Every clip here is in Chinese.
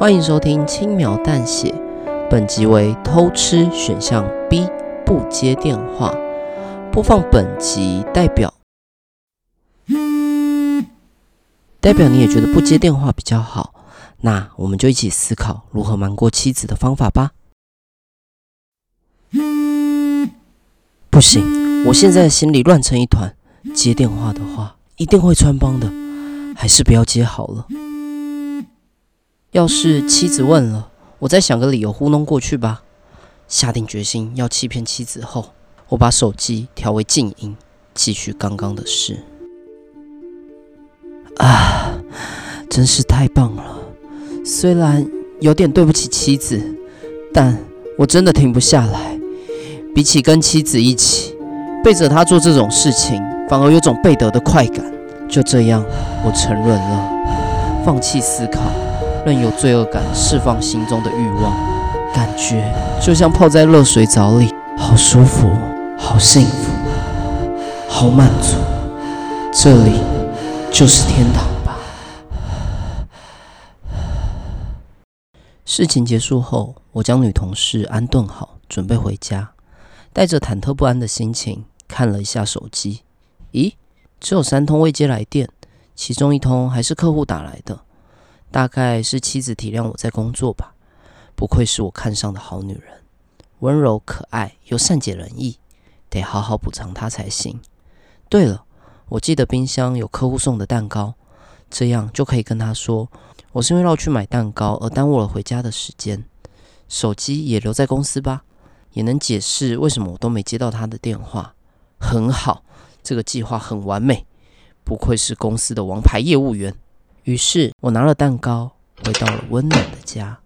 欢迎收听轻描淡写，本集为偷吃选项 B，不接电话。播放本集代表，代表你也觉得不接电话比较好，那我们就一起思考如何瞒过妻子的方法吧。不行，我现在心里乱成一团，接电话的话一定会穿帮的，还是不要接好了。要是妻子问了，我再想个理由糊弄过去吧。下定决心要欺骗妻子后，我把手机调为静音，继续刚刚的事。啊，真是太棒了！虽然有点对不起妻子，但我真的停不下来。比起跟妻子一起背着她做这种事情，反而有种背德的快感。就这样，我承认了，放弃思考。任由罪恶感释放心中的欲望，感觉就像泡在热水澡里，好舒服，好幸福，好满足。这里就是天堂吧。事情结束后，我将女同事安顿好，准备回家，带着忐忑不安的心情看了一下手机。咦，只有三通未接来电，其中一通还是客户打来的。大概是妻子体谅我在工作吧，不愧是我看上的好女人，温柔可爱又善解人意，得好好补偿她才行。对了，我记得冰箱有客户送的蛋糕，这样就可以跟她说，我是因为要去买蛋糕而耽误了回家的时间。手机也留在公司吧，也能解释为什么我都没接到她的电话。很好，这个计划很完美，不愧是公司的王牌业务员。于是我拿了蛋糕，回到了温暖的家。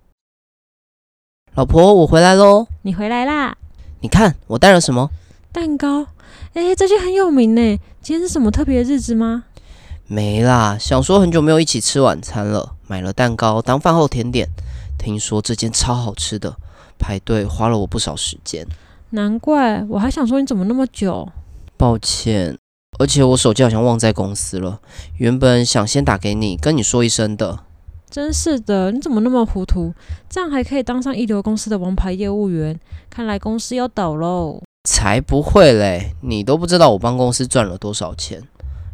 老婆，我回来喽！你回来啦？你看我带了什么？蛋糕。哎，这些很有名呢。今天是什么特别的日子吗？没啦，想说很久没有一起吃晚餐了，买了蛋糕当饭后甜点。听说这间超好吃的，排队花了我不少时间。难怪，我还想说你怎么那么久？抱歉。而且我手机好像忘在公司了，原本想先打给你，跟你说一声的。真是的，你怎么那么糊涂？这样还可以当上一流公司的王牌业务员？看来公司要倒喽！才不会嘞！你都不知道我帮公司赚了多少钱。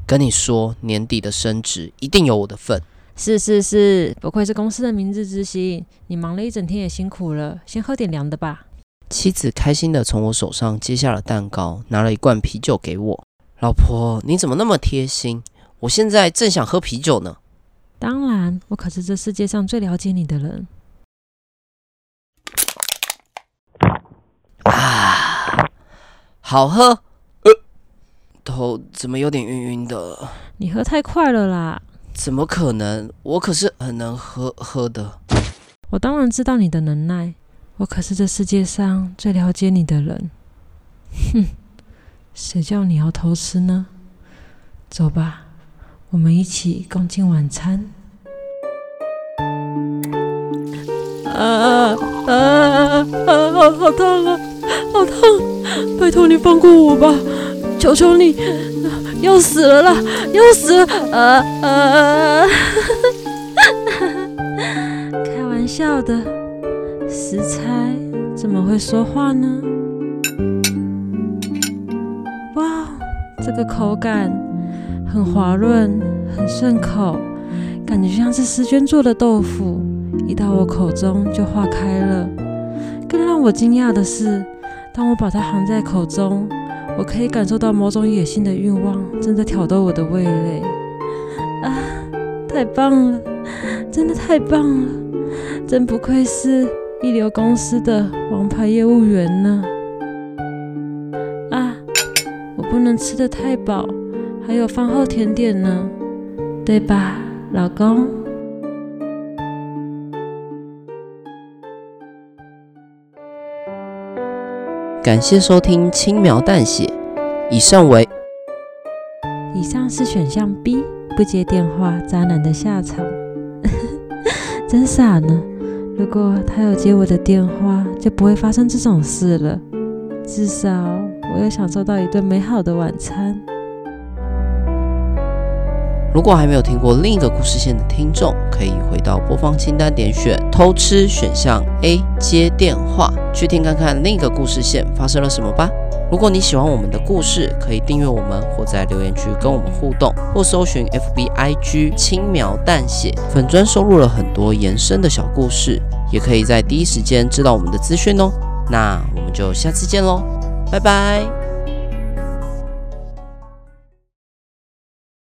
跟你说，年底的升职一定有我的份。是是是，不愧是公司的明日之星。你忙了一整天也辛苦了，先喝点凉的吧。妻子开心地从我手上接下了蛋糕，拿了一罐啤酒给我。老婆，你怎么那么贴心？我现在正想喝啤酒呢。当然，我可是这世界上最了解你的人。啊，好喝。呃，头怎么有点晕晕的？你喝太快了啦！怎么可能？我可是很能喝喝的。我当然知道你的能耐，我可是这世界上最了解你的人。哼。谁叫你要偷吃呢？走吧，我们一起共进晚餐。啊啊啊啊！好好烫啊，好烫！拜托你放过我吧，求求你！要死了啦，要死了！啊啊！开玩笑的，食材怎么会说话呢？这个口感很滑润，很顺口，感觉像是诗娟做的豆腐，一到我口中就化开了。更让我惊讶的是，当我把它含在口中，我可以感受到某种野性的欲望正在挑逗我的味蕾。啊，太棒了，真的太棒了，真不愧是一流公司的王牌业务员呢。能吃得太饱，还有饭后甜点呢，对吧，老公？感谢收听轻描淡写，以上为，以上是选项 B，不接电话，渣男的下场。真傻呢，如果他有接我的电话，就不会发生这种事了，至少。我又享受到一顿美好的晚餐。如果还没有听过另一个故事线的听众，可以回到播放清单，点选偷吃选项 A 接电话，去听看看另一个故事线发生了什么吧。如果你喜欢我们的故事，可以订阅我们，或在留言区跟我们互动，或搜寻 FBIG 轻描淡写粉专，收录了很多延伸的小故事，也可以在第一时间知道我们的资讯哦。那我们就下次见喽，拜拜。